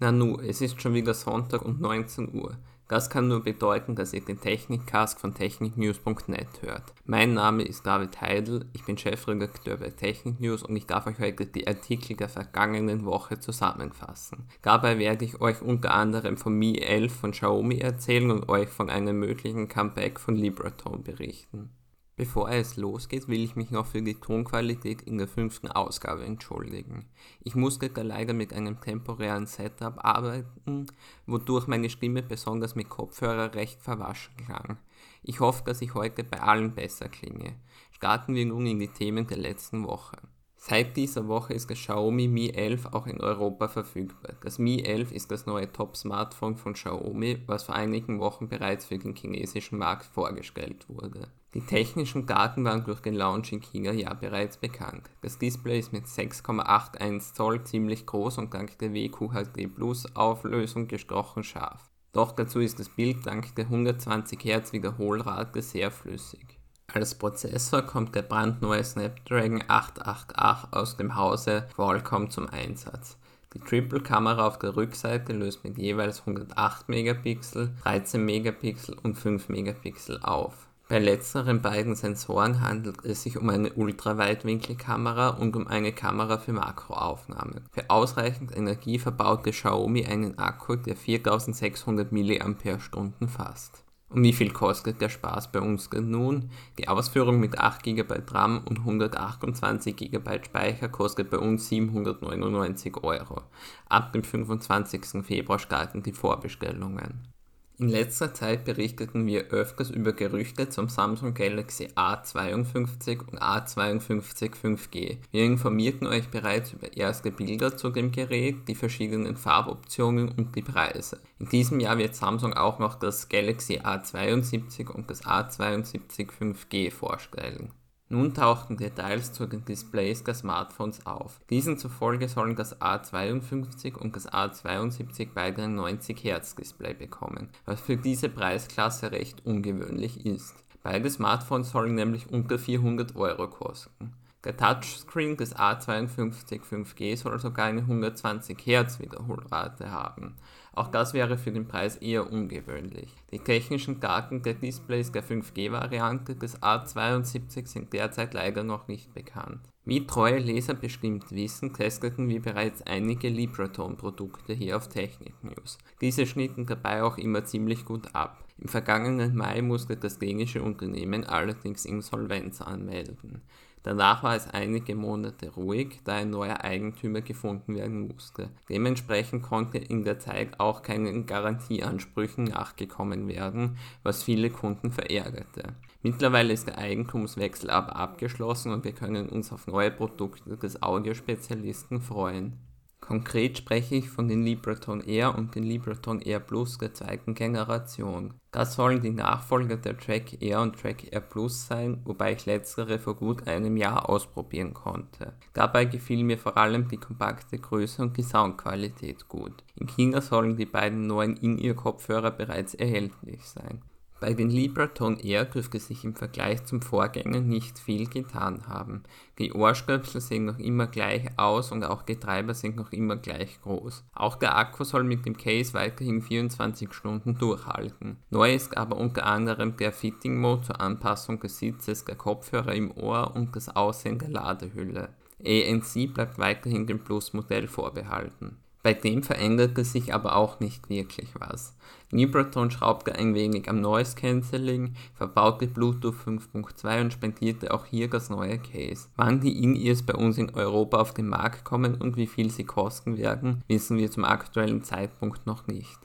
Nanu, es ist schon wieder Sonntag und 19 Uhr. Das kann nur bedeuten, dass ihr den Technikcast von techniknews.net hört. Mein Name ist David Heidel, ich bin Chefredakteur bei Technik News und ich darf euch heute die Artikel der vergangenen Woche zusammenfassen. Dabei werde ich euch unter anderem vom Mi 11 von Xiaomi erzählen und euch von einem möglichen Comeback von Libratone berichten. Bevor es losgeht, will ich mich noch für die Tonqualität in der fünften Ausgabe entschuldigen. Ich musste da leider mit einem temporären Setup arbeiten, wodurch meine Stimme besonders mit Kopfhörer recht verwaschen klang. Ich hoffe, dass ich heute bei allen besser klinge. Starten wir nun in die Themen der letzten Woche. Seit dieser Woche ist das Xiaomi Mi 11 auch in Europa verfügbar. Das Mi 11 ist das neue Top-Smartphone von Xiaomi, was vor einigen Wochen bereits für den chinesischen Markt vorgestellt wurde. Die technischen Daten waren durch den Launch in China ja bereits bekannt. Das Display ist mit 6,81 Zoll ziemlich groß und dank der WQHD Plus Auflösung gestochen scharf. Doch dazu ist das Bild dank der 120 Hz Wiederholrate sehr flüssig. Als Prozessor kommt der brandneue Snapdragon 888 aus dem Hause Qualcomm zum Einsatz. Die Triple-Kamera auf der Rückseite löst mit jeweils 108 Megapixel, 13 Megapixel und 5 Megapixel auf. Bei letzteren beiden Sensoren handelt es sich um eine Ultraweitwinkelkamera und um eine Kamera für Makroaufnahmen. Für ausreichend Energie verbaute Xiaomi einen Akku, der 4600 mAh fasst. Und wie viel kostet der Spaß bei uns nun? Die Ausführung mit 8 GB RAM und 128 GB Speicher kostet bei uns 799 Euro. Ab dem 25. Februar starten die Vorbestellungen. In letzter Zeit berichteten wir öfters über Gerüchte zum Samsung Galaxy A52 und A52 5G. Wir informierten euch bereits über erste Bilder zu dem Gerät, die verschiedenen Farboptionen und die Preise. In diesem Jahr wird Samsung auch noch das Galaxy A72 und das A72 5G vorstellen. Nun tauchten Details zu den Displays der Smartphones auf. Diesen zufolge sollen das A52 und das A72 beide ein 90 Hz Display bekommen, was für diese Preisklasse recht ungewöhnlich ist. Beide Smartphones sollen nämlich unter 400 Euro kosten. Der Touchscreen des A52 5G soll sogar eine 120 Hz Wiederholrate haben. Auch das wäre für den Preis eher ungewöhnlich. Die technischen Daten der Displays der 5G-Variante des A72 sind derzeit leider noch nicht bekannt. Wie treue Leser bestimmt wissen, testeten wir bereits einige Libratone-Produkte hier auf Technik News. Diese schnitten dabei auch immer ziemlich gut ab. Im vergangenen Mai musste das dänische Unternehmen allerdings Insolvenz anmelden. Danach war es einige Monate ruhig, da ein neuer Eigentümer gefunden werden musste. Dementsprechend konnte in der Zeit auch keinen Garantieansprüchen nachgekommen werden, was viele Kunden verärgerte. Mittlerweile ist der Eigentumswechsel aber abgeschlossen und wir können uns auf neue Produkte des Audiospezialisten freuen. Konkret spreche ich von den Libreton Air und den Libreton Air Plus der zweiten Generation. Das sollen die Nachfolger der Track Air und Track Air Plus sein, wobei ich letztere vor gut einem Jahr ausprobieren konnte. Dabei gefiel mir vor allem die kompakte Größe und die Soundqualität gut. In China sollen die beiden neuen In-Ear-Kopfhörer bereits erhältlich sein. Bei den Liberaton Air dürfte sich im Vergleich zum Vorgänger nicht viel getan haben. Die Ohrstöpsel sehen noch immer gleich aus und auch die Treiber sind noch immer gleich groß. Auch der Akku soll mit dem Case weiterhin 24 Stunden durchhalten. Neu ist aber unter anderem der Fitting Mode zur Anpassung des Sitzes der Kopfhörer im Ohr und das Aussehen der Ladehülle. ANC bleibt weiterhin dem Plus-Modell vorbehalten. Bei dem veränderte sich aber auch nicht wirklich was. Liberaton schraubte ein wenig am Noise Cancelling, verbaute Bluetooth 5.2 und spendierte auch hier das neue Case. Wann die In-Ears bei uns in Europa auf den Markt kommen und wie viel sie kosten werden, wissen wir zum aktuellen Zeitpunkt noch nicht.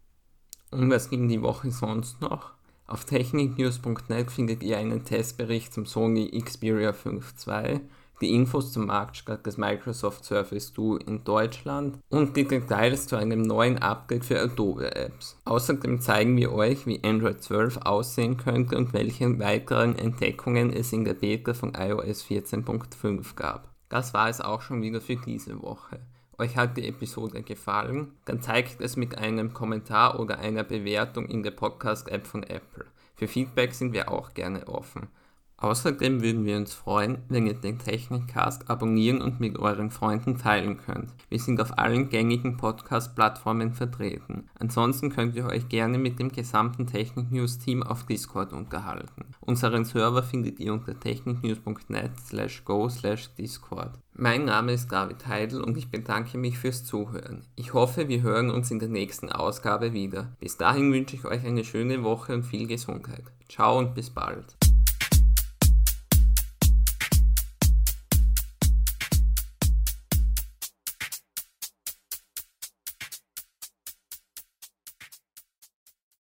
Und was ging die Woche sonst noch? Auf techniknews.net findet ihr einen Testbericht zum Sony Xperia 5 II die Infos zum Marktstart des Microsoft Surface Duo in Deutschland und die Details zu einem neuen Update für Adobe Apps. Außerdem zeigen wir euch, wie Android 12 aussehen könnte und welche weiteren Entdeckungen es in der Beta von iOS 14.5 gab. Das war es auch schon wieder für diese Woche. Euch hat die Episode gefallen? Dann zeigt es mit einem Kommentar oder einer Bewertung in der Podcast-App von Apple. Für Feedback sind wir auch gerne offen. Außerdem würden wir uns freuen, wenn ihr den Technikcast abonnieren und mit euren Freunden teilen könnt. Wir sind auf allen gängigen Podcast-Plattformen vertreten. Ansonsten könnt ihr euch gerne mit dem gesamten Technik News Team auf Discord unterhalten. Unseren Server findet ihr unter techniknews.net slash go slash discord. Mein Name ist David Heidel und ich bedanke mich fürs Zuhören. Ich hoffe, wir hören uns in der nächsten Ausgabe wieder. Bis dahin wünsche ich euch eine schöne Woche und viel Gesundheit. Ciao und bis bald.